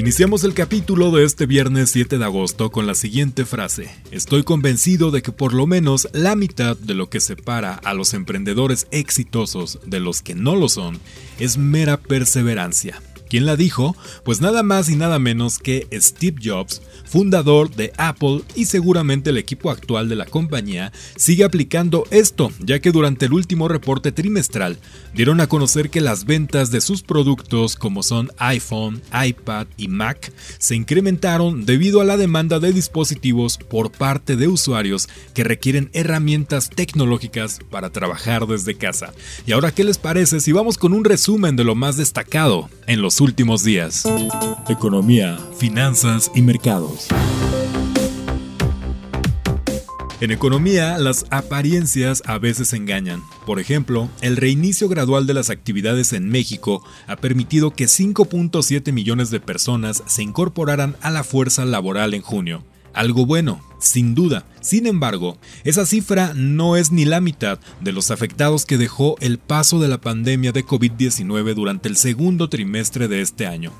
Iniciamos el capítulo de este viernes 7 de agosto con la siguiente frase. Estoy convencido de que por lo menos la mitad de lo que separa a los emprendedores exitosos de los que no lo son es mera perseverancia. ¿Quién la dijo? Pues nada más y nada menos que Steve Jobs, fundador de Apple y seguramente el equipo actual de la compañía, sigue aplicando esto, ya que durante el último reporte trimestral dieron a conocer que las ventas de sus productos como son iPhone, iPad y Mac se incrementaron debido a la demanda de dispositivos por parte de usuarios que requieren herramientas tecnológicas para trabajar desde casa. Y ahora, ¿qué les parece si vamos con un resumen de lo más destacado en los últimos días. Economía, finanzas y mercados. En economía, las apariencias a veces engañan. Por ejemplo, el reinicio gradual de las actividades en México ha permitido que 5.7 millones de personas se incorporaran a la fuerza laboral en junio. Algo bueno, sin duda. Sin embargo, esa cifra no es ni la mitad de los afectados que dejó el paso de la pandemia de COVID-19 durante el segundo trimestre de este año.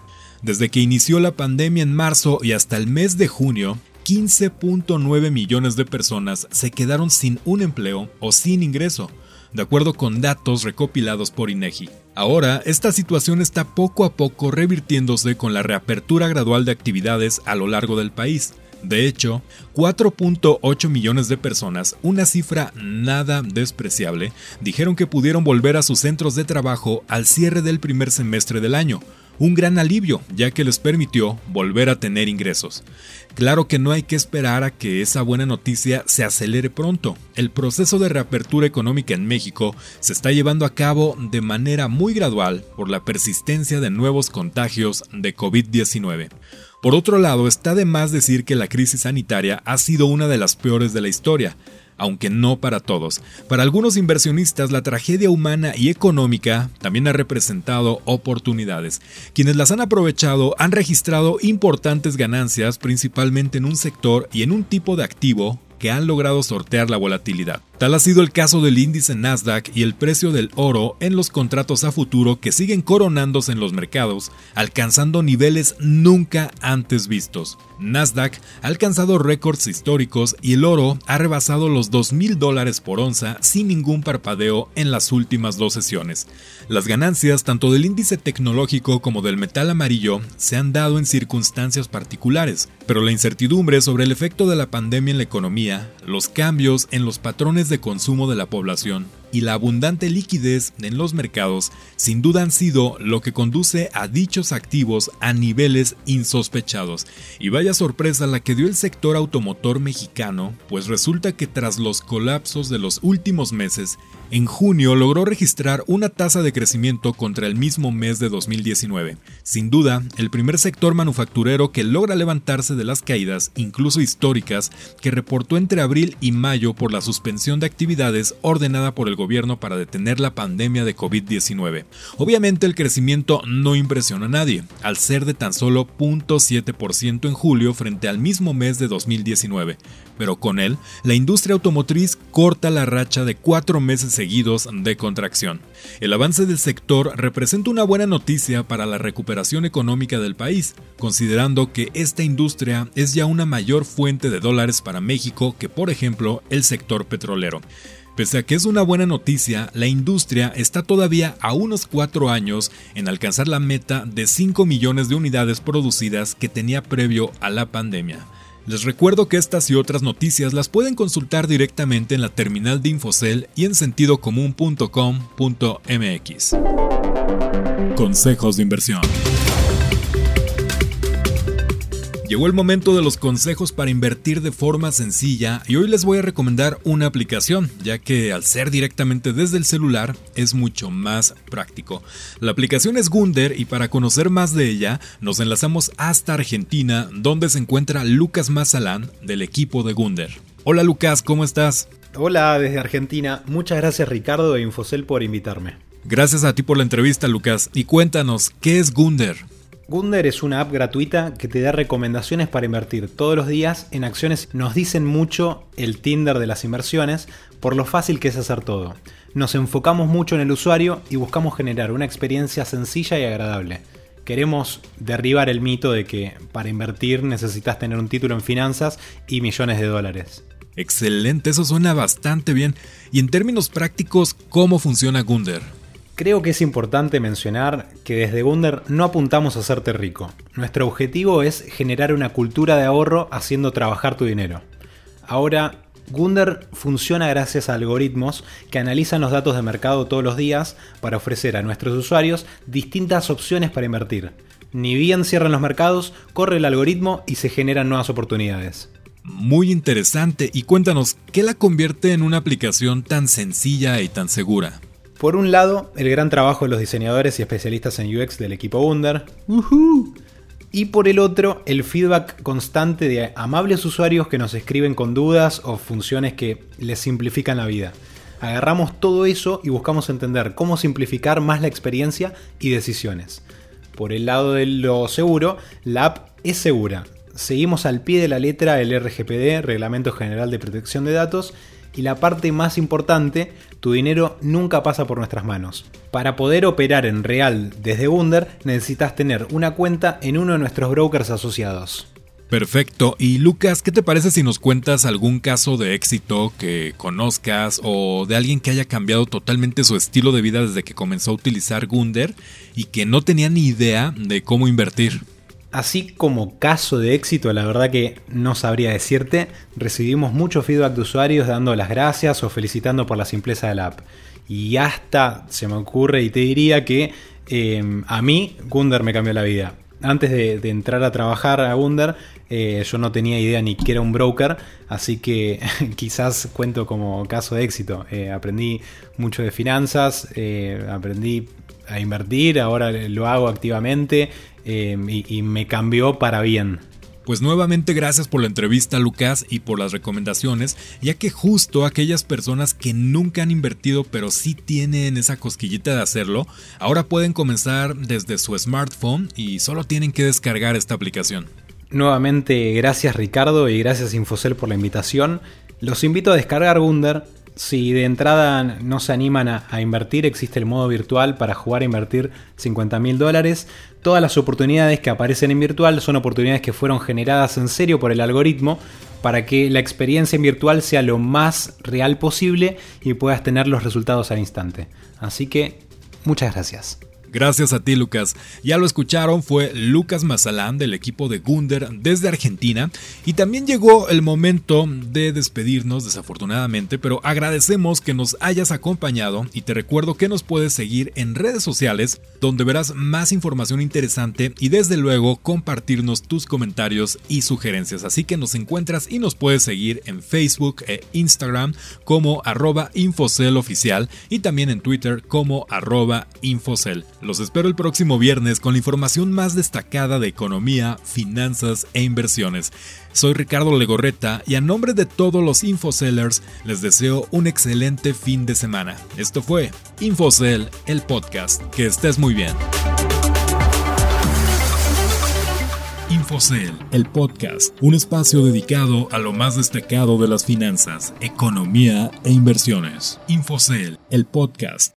Desde que inició la pandemia en marzo y hasta el mes de junio, 15.9 millones de personas se quedaron sin un empleo o sin ingreso, de acuerdo con datos recopilados por INEGI. Ahora, esta situación está poco a poco revirtiéndose con la reapertura gradual de actividades a lo largo del país. De hecho, 4.8 millones de personas, una cifra nada despreciable, dijeron que pudieron volver a sus centros de trabajo al cierre del primer semestre del año, un gran alivio, ya que les permitió volver a tener ingresos. Claro que no hay que esperar a que esa buena noticia se acelere pronto. El proceso de reapertura económica en México se está llevando a cabo de manera muy gradual por la persistencia de nuevos contagios de COVID-19. Por otro lado, está de más decir que la crisis sanitaria ha sido una de las peores de la historia, aunque no para todos. Para algunos inversionistas la tragedia humana y económica también ha representado oportunidades. Quienes las han aprovechado han registrado importantes ganancias principalmente en un sector y en un tipo de activo que han logrado sortear la volatilidad. Tal ha sido el caso del índice Nasdaq y el precio del oro en los contratos a futuro que siguen coronándose en los mercados, alcanzando niveles nunca antes vistos. Nasdaq ha alcanzado récords históricos y el oro ha rebasado los 2 mil dólares por onza sin ningún parpadeo en las últimas dos sesiones. Las ganancias tanto del índice tecnológico como del metal amarillo se han dado en circunstancias particulares, pero la incertidumbre sobre el efecto de la pandemia en la economía, los cambios en los patrones de consumo de la población y la abundante liquidez en los mercados sin duda han sido lo que conduce a dichos activos a niveles insospechados. Y vaya sorpresa la que dio el sector automotor mexicano, pues resulta que tras los colapsos de los últimos meses, en junio logró registrar una tasa de crecimiento contra el mismo mes de 2019. Sin duda, el primer sector manufacturero que logra levantarse de las caídas, incluso históricas, que reportó entre abril y mayo por la suspensión de actividades ordenada por el gobierno para detener la pandemia de COVID-19. Obviamente el crecimiento no impresiona a nadie, al ser de tan solo 0.7% en julio frente al mismo mes de 2019, pero con él, la industria automotriz corta la racha de cuatro meses seguidos de contracción. El avance del sector representa una buena noticia para la recuperación económica del país, considerando que esta industria es ya una mayor fuente de dólares para México que, por ejemplo, el sector petrolero. Pese a que es una buena noticia, la industria está todavía a unos cuatro años en alcanzar la meta de 5 millones de unidades producidas que tenía previo a la pandemia. Les recuerdo que estas y otras noticias las pueden consultar directamente en la terminal de Infocel y en sentidocomún.com.mx. Consejos de inversión. Llegó el momento de los consejos para invertir de forma sencilla y hoy les voy a recomendar una aplicación, ya que al ser directamente desde el celular es mucho más práctico. La aplicación es Gunder y para conocer más de ella nos enlazamos hasta Argentina, donde se encuentra Lucas Mazalán del equipo de Gunder. Hola Lucas, ¿cómo estás? Hola desde Argentina, muchas gracias Ricardo e Infocel por invitarme. Gracias a ti por la entrevista Lucas y cuéntanos, ¿qué es Gunder? Gunder es una app gratuita que te da recomendaciones para invertir todos los días en acciones. Nos dicen mucho el Tinder de las inversiones por lo fácil que es hacer todo. Nos enfocamos mucho en el usuario y buscamos generar una experiencia sencilla y agradable. Queremos derribar el mito de que para invertir necesitas tener un título en finanzas y millones de dólares. Excelente, eso suena bastante bien. Y en términos prácticos, ¿cómo funciona Gunder? Creo que es importante mencionar que desde Gunder no apuntamos a hacerte rico. Nuestro objetivo es generar una cultura de ahorro haciendo trabajar tu dinero. Ahora, Gunder funciona gracias a algoritmos que analizan los datos de mercado todos los días para ofrecer a nuestros usuarios distintas opciones para invertir. Ni bien cierran los mercados, corre el algoritmo y se generan nuevas oportunidades. Muy interesante y cuéntanos, ¿qué la convierte en una aplicación tan sencilla y tan segura? Por un lado, el gran trabajo de los diseñadores y especialistas en UX del equipo Wunder. Y por el otro, el feedback constante de amables usuarios que nos escriben con dudas o funciones que les simplifican la vida. Agarramos todo eso y buscamos entender cómo simplificar más la experiencia y decisiones. Por el lado de lo seguro, la app es segura. Seguimos al pie de la letra el RGPD, Reglamento General de Protección de Datos, y la parte más importante, tu dinero nunca pasa por nuestras manos. Para poder operar en real desde Wunder necesitas tener una cuenta en uno de nuestros brokers asociados. Perfecto. Y Lucas, ¿qué te parece si nos cuentas algún caso de éxito que conozcas o de alguien que haya cambiado totalmente su estilo de vida desde que comenzó a utilizar Gunder y que no tenía ni idea de cómo invertir? Así como caso de éxito, la verdad que no sabría decirte, recibimos mucho feedback de usuarios dando las gracias o felicitando por la simpleza de la app. Y hasta se me ocurre y te diría que em, a mí Gunder me cambió la vida. Antes de, entrar a trabajar a Gunder, eh, yo no tenía idea ni que era un broker, así que quizás cuento como caso de éxito. Eh, aprendí mucho de finanzas, eh, aprendí a invertir, ahora lo hago activamente em, y, me cambió para bien. Pues nuevamente gracias por la entrevista Lucas y por las recomendaciones, ya que justo aquellas personas que nunca han invertido pero sí tienen esa cosquillita de hacerlo, ahora pueden comenzar desde su smartphone y solo tienen que descargar esta aplicación. Nuevamente gracias Ricardo y gracias Infocel por la invitación. Los invito a descargar Wunder, si de entrada no se animan a, invertir, existe el modo virtual para jugar a invertir 50 mil dólares. Todas las oportunidades que aparecen en virtual son oportunidades que fueron generadas en serio por el algoritmo para que la experiencia en virtual sea lo más real posible y puedas tener los resultados al instante. Así que, muchas gracias. Gracias a ti, Lucas. Ya lo escucharon, fue Lucas Mazalán del equipo de Gunder desde Argentina. Y también llegó el momento de despedirnos, desafortunadamente, pero agradecemos que nos hayas acompañado y te recuerdo que nos puedes seguir en redes sociales, donde verás más información interesante y desde luego compartirnos tus comentarios y sugerencias. Así que nos encuentras y nos puedes seguir en Facebook e Instagram como arroba Infocel oficial y también en Twitter como arroba Infocel. Los espero el próximo viernes con la información más destacada de economía, finanzas e inversiones. Soy Ricardo Legorreta y a nombre de todos los Infosellers les deseo un excelente fin de semana. Esto fue Infocell, el podcast. Que estés muy bien. Infocel, el podcast, un espacio dedicado a lo más destacado de las finanzas, economía e inversiones. Infocel, el podcast.